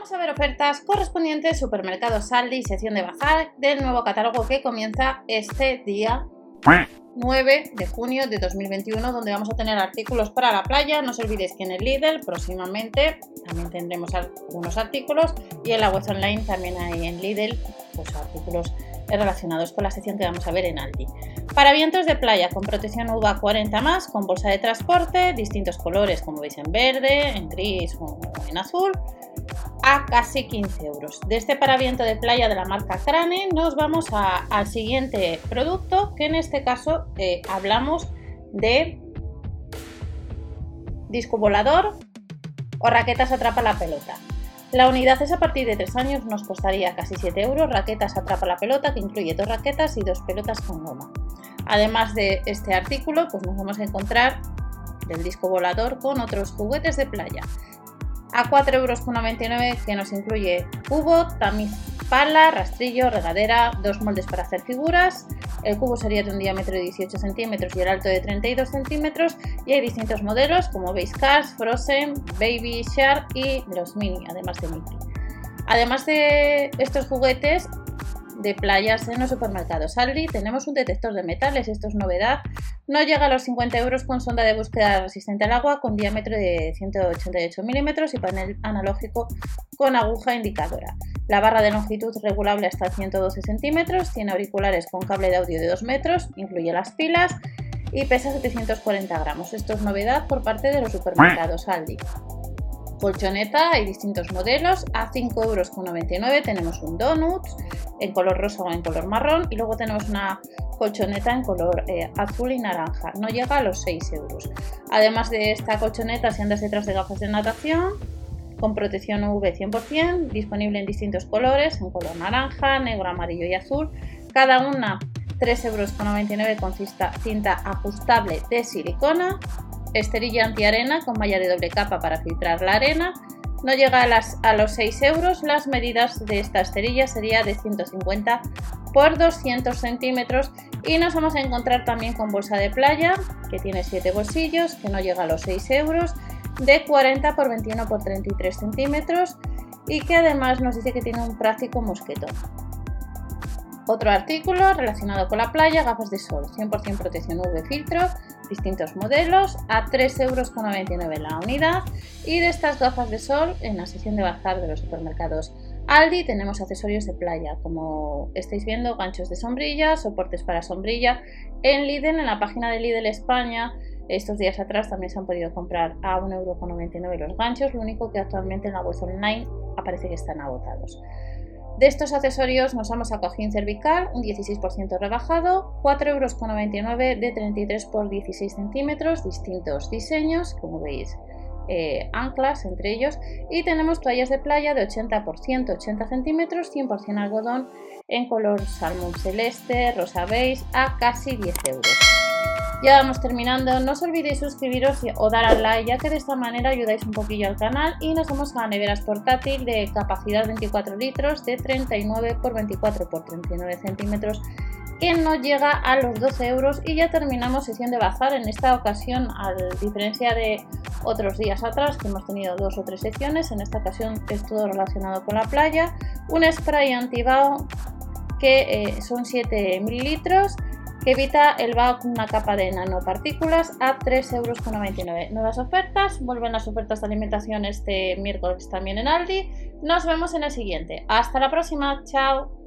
Vamos a ver ofertas correspondientes supermercados Saldi, sección de bajar del nuevo catálogo que comienza este día 9 de junio de 2021 donde vamos a tener artículos para la playa. No os olvidéis que en el Lidl próximamente también tendremos algunos artículos y en la web online también hay en Lidl pues, artículos relacionados con la sección que vamos a ver en Aldi. Para vientos de playa con protección UVA 40 más, con bolsa de transporte, distintos colores como veis en verde, en gris o en azul, a casi 15 euros. De este paraviento de playa de la marca Crane nos vamos al siguiente producto que en este caso eh, hablamos de disco volador o raquetas atrapa la pelota. La unidad es a partir de 3 años, nos costaría casi 7 euros. Raquetas atrapa la pelota, que incluye dos raquetas y dos pelotas con goma. Además de este artículo, pues nos vamos a encontrar del disco volador con otros juguetes de playa a 4,99 euros que nos incluye cubo, tamiz pala, rastrillo, regadera, dos moldes para hacer figuras. El cubo sería de un diámetro de 18 centímetros y el alto de 32 centímetros y hay distintos modelos como veis Cars, Frozen, Baby Shark y los Mini, además de Mickey. Además de estos juguetes, de playas en los supermercados Aldi tenemos un detector de metales, esto es novedad. No llega a los 50 euros con sonda de búsqueda resistente al agua con diámetro de 188 milímetros y panel analógico con aguja indicadora. La barra de longitud regulable hasta 112 centímetros, tiene auriculares con cable de audio de 2 metros, incluye las pilas y pesa 740 gramos. Esto es novedad por parte de los supermercados Aldi colchoneta, hay distintos modelos, a 5,99 euros tenemos un donut en color rosa o en color marrón y luego tenemos una colchoneta en color eh, azul y naranja, no llega a los 6 euros. Además de esta colchoneta, si andas detrás de gafas de natación, con protección UV 100%, disponible en distintos colores, en color naranja, negro, amarillo y azul, cada una 3,99 euros con cinta ajustable de silicona esterilla antiarena con malla de doble capa para filtrar la arena. No llega a, las, a los 6 euros. Las medidas de esta esterilla sería de 150 por 200 centímetros. Y nos vamos a encontrar también con bolsa de playa, que tiene 7 bolsillos, que no llega a los 6 euros, de 40 por 21 por 33 centímetros y que además nos dice que tiene un práctico mosquetón. Otro artículo relacionado con la playa, gafas de sol, 100% protección UV filtro, distintos modelos, a 3,99 euros la unidad. Y de estas gafas de sol, en la sección de bazar de los supermercados Aldi, tenemos accesorios de playa, como estáis viendo, ganchos de sombrilla, soportes para sombrilla. En Lidl, en la página de Lidl España, estos días atrás también se han podido comprar a 1,99€ los ganchos, lo único que actualmente en la web online aparece que están agotados. De estos accesorios nos vamos a cojín cervical, un 16% rebajado, 4,99 euros de 33 por 16 centímetros, distintos diseños, como veis, eh, anclas entre ellos, y tenemos toallas de playa de 80 por 180 centímetros, 100% algodón en color salmón celeste, rosa beige, a casi 10 euros. Ya vamos terminando, no os olvidéis suscribiros o dar al like ya que de esta manera ayudáis un poquillo al canal y nos vamos a neveras portátil de capacidad 24 litros de 39 x 24 x 39 centímetros que no llega a los 12 euros y ya terminamos sesión de bazar en esta ocasión a diferencia de otros días atrás que hemos tenido dos o tres secciones en esta ocasión es todo relacionado con la playa un spray antibao que eh, son 7 mililitros que evita el vaho con una capa de nanopartículas a 3,99 euros. Nuevas ofertas, vuelven las ofertas de alimentación este miércoles también en Aldi. Nos vemos en el siguiente. Hasta la próxima, chao.